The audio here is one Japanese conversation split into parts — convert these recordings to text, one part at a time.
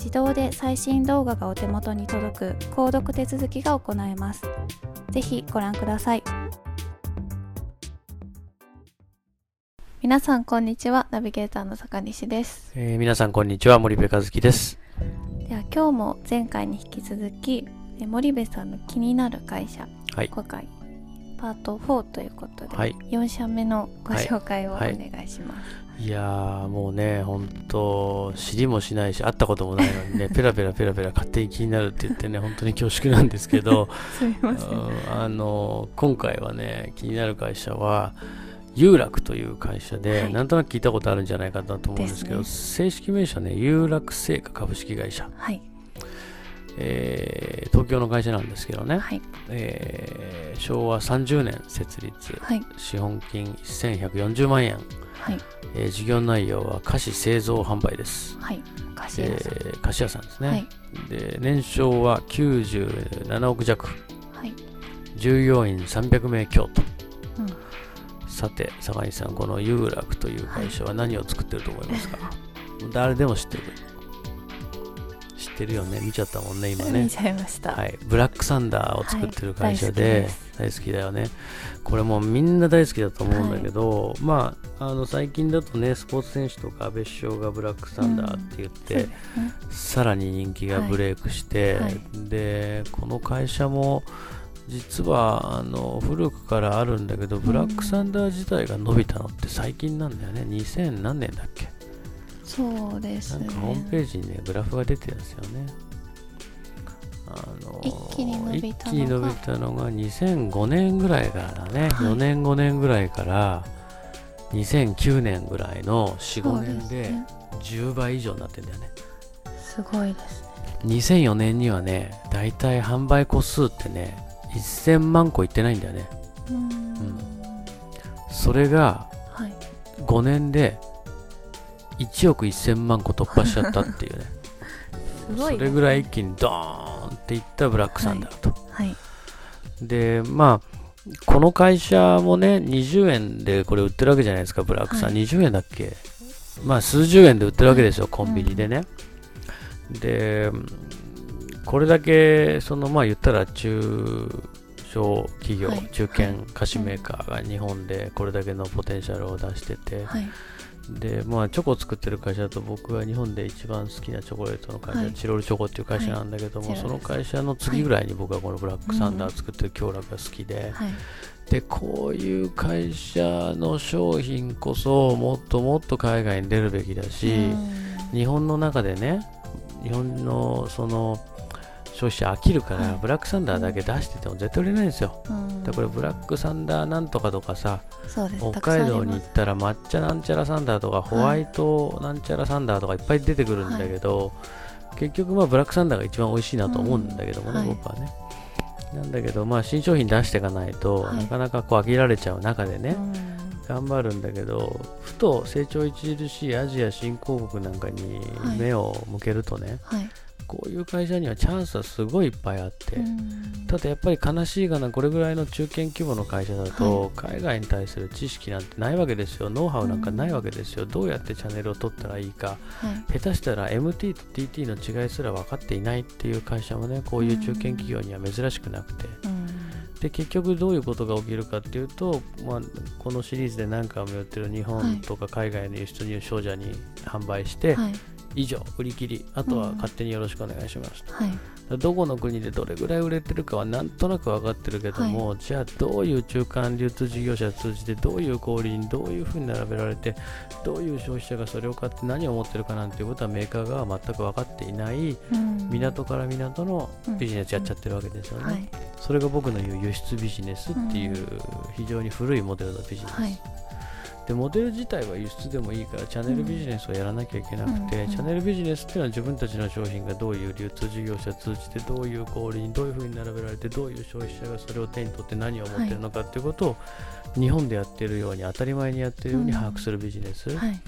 自動で最新動画がお手元に届く購読手続きが行えます。ぜひご覧ください。皆さんこんにちは、ナビゲーターの坂西です。えー、皆さんこんにちは、森部和樹です。では今日も前回に引き続き、森部さんの気になる会社、はい、今回パート4ということで、はい、4社目のご紹介をお願いします。はいいやーもうね、本当知りもしないし、会ったこともないのにね、ペラペラペラペラ勝手に気になるって言ってね、本当に恐縮なんですけど、すみません。あの、今回はね、気になる会社は、有楽という会社で、はい、なんとなく聞いたことあるんじゃないかなと思うんですけど、ね、正式名称ね、有楽製菓株式会社。はい。えー、東京の会社なんですけどね、はい、えー、昭和30年設立、はい、資本金1140万円、はい。えー、事業内容は菓子製造販売です。はい、菓子屋さん、えー、菓子屋さんですね、はい、で年商は97億弱、はい、従業員300名強と、うん、さて坂井さんこの有楽という会社は何を作ってると思いますか、はい、誰でも知ってる知ってるよね。見ちゃったもんね今ね。見ちゃいました、はい、ブラックサンダーを作ってる会社で、はい、大好きだよね。これもみんな大好きだと思うんだけど、はい、まああの最近だとねスポーツ選手とか安倍首相がブラックサンダーって言って、うんね、さらに人気がブレイクして、はい、でこの会社も実はあの古くからあるんだけど、ブラックサンダー自体が伸びたのって最近なんだよね。2000何年だっけ？そうですね。なんかホームページにねグラフが出てるんですよね。あの一気に伸びたのが。一気に伸びたのが2005年ぐらいからだね、はい、4年5年ぐらいから2009年ぐらいの45年で10倍以上になってんだよね。すごいですね。2004年にはねだいたい販売個数ってね1000万個いってないんだよね。うん、それが5年で1億1000万個突破しちゃったっていう ね。それぐらい一気にドーンっていったブラックサンダーと、はい。はい、でまあこの会社もね20円でこれ売ってるわけじゃないですかブラックさん、はい、20円だっけ？まあ数十円で売ってるわけですよ、コンビニでね、うん、でこれだけそのまあ言ったら中小企業、中堅菓子メーカーが日本でこれだけのポテンシャルを出してて、で、まあ、チョコを作ってる会社だと僕が日本で一番好きなチョコレートの会社、はい、チロルチョコっていう会社なんだけども、はい、その会社の次ぐらいに僕はこのブラックサンダー作ってる京楽が好きで、はい、でこういう会社の商品こそもっともっと海外に出るべきだし、日本の中でね日本のその消費者飽きるから、はい、ブラックサンダーだけ出してても絶対売れないんですよ、うん、でこれブラックサンダーなんとかとかさ北海道に行ったら抹茶なんちゃらサンダーとかホワイトなんちゃらサンダーとかいっぱい出てくるんだけど、はい、結局まあブラックサンダーが一番美味しいなと思うんだけどもね、うん、僕はね。なんだけどまあ新商品出していかないと、なかなかこう飽きられちゃう中でね、頑張るんだけどふと成長著しいアジア新興国なんかに目を向けるとね、はいはいこういう会社にはチャンスはすごいいっぱいあって、ただやっぱり悲しいがなこれぐらいの中堅規模の会社だと、海外に対する知識なんてないわけですよ。ノウハウなんかないわけですよ、どうやってチャンネルを取ったらいいか、下手したら MT と TT の違いすら分かっていないっていう会社もねこういう中堅企業には珍しくなくて。で結局どういうことが起きるかっていうと、まあ、このシリーズで何回も言ってる日本とか海外の輸出入商社に販売して、はい、以上売り切り。あとは勝手によろしくお願いしますと、はい、どこの国でどれぐらい売れてるかはなんとなく分かってるけども、はい、じゃあどういう中間流通事業者を通じてどういう小売にどういうふうに並べられてどういう消費者がそれを買って何を持ってるかなんていうことはメーカーが全く分かっていない、うん、港から港のビジネスやっちゃってるわけですよね、うんはい、それが僕の言う輸出ビジネスっていう非常に古いモデルのビジネス、でモデル自体は輸出でもいいからチャンネルビジネスをやらなきゃいけなくて、うん、チャンネルビジネスっていうのは自分たちの商品がどういう流通事業者を通じてどういう小売にどういうふうに並べられてどういう消費者がそれを手に取って何を持ってるのかっていうことを、日本でやってるように当たり前にやってるように把握するビジネス、うんはい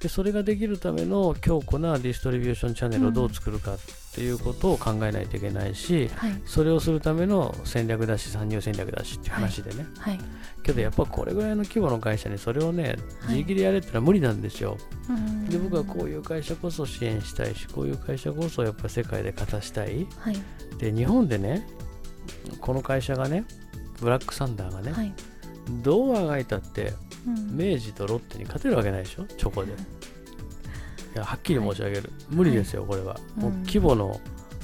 でそれができるための強固なディストリビューションチャンネルをどう作るかっていうことを考えないといけないし、はい、それをするための戦略だし参入戦略だしっていう話でね、はい。はい、けどやっぱこれぐらいの規模の会社にそれをね自力でやれってのは無理なんですよ、で僕はこういう会社こそ支援したいしこういう会社こそやっぱ世界で勝たしたい、で日本でねこの会社がねブラックサンダーがね、どうあがいたって明治とロッテに勝てるわけないでしょ？チョコで。いやはっきり申し上げる、無理ですよこれは、もう規模の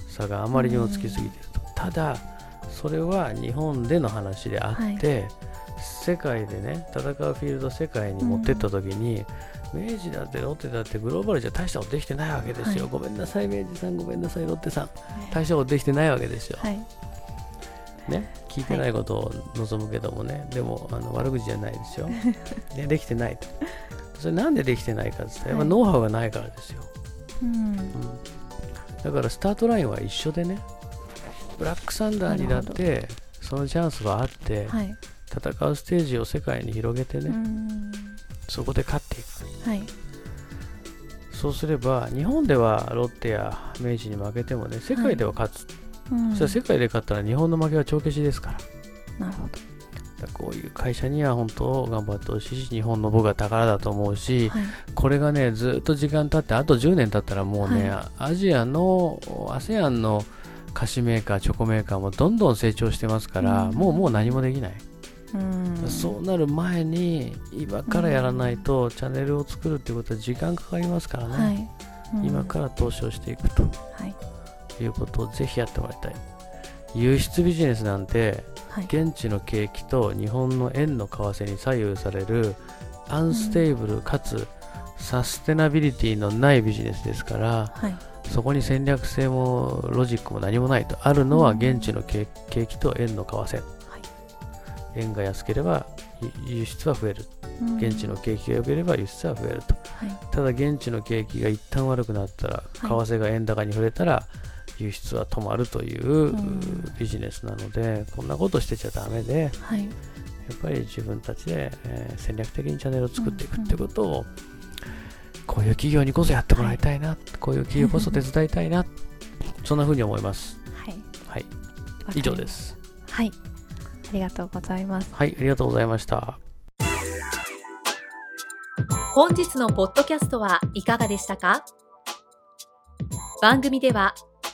差があまりにもつきすぎてると、ただそれは日本での話であって、世界でね戦うフィールド世界に持ってった時に、明治だってロッテだってグローバルじゃ大したことできてないわけですよ、はい、ごめんなさい明治さん。ごめんなさいロッテさん、大したことできてないわけですよ、はい、ね聞いてないことを望むけどもね、はい、でもあの悪口じゃないですよ、ね、できてないと。それなんでできてないかってやっぱノウハウがないからですよ、うん、うん、だからスタートラインは一緒でねブラックサンダーにだってそのチャンスはあって、はい、戦うステージを世界に広げてねそこで勝っていく、はい、そうすれば日本ではロッテや明治に負けてもね世界では勝つ、うん、そしたら世界で勝ったら日本の負けは帳消しですから。なるほど。こういう会社には本当頑張ってほしいし日本の僕は宝だと思うし、はい、これがねずっと時間経ってあと10年経ったらもうね、はい、アジアの ASEAN の菓子メーカーチョコメーカーもどんどん成長してますから、うん、もうもう何もできない、うん、そうなる前に今からやらないと、チャンネルを作るってことは時間かかりますからね、はい。うん、今から投資をしていくと、はいいうことをぜひやってもらいたい。輸出ビジネスなんて、はい、現地の景気と日本の円の為替に左右される unstable かつサステナビリティのないビジネスですから、はい、そこに戦略性もロジックも何もないとあるのは現地の景気と円の為替、はい、円が安ければ輸出は増える、現地の景気が良ければ輸出は増えると、ただ現地の景気が一旦悪くなったら為替が円高に触れたら、輸出は止まるというビジネスなので、こんなことしてちゃだめで、はい、やっぱり自分たちで、えー、戦略的にチャンネルを作っていくってことを、こういう企業にこそやってもらいたいな、はい、こういう企業こそ手伝いたいな、そんなふうに思います。はい。はい。以上です。はい。ありがとうございます。はい、ありがとうございました。本日のポッドキャストはいかがでしたか？番組では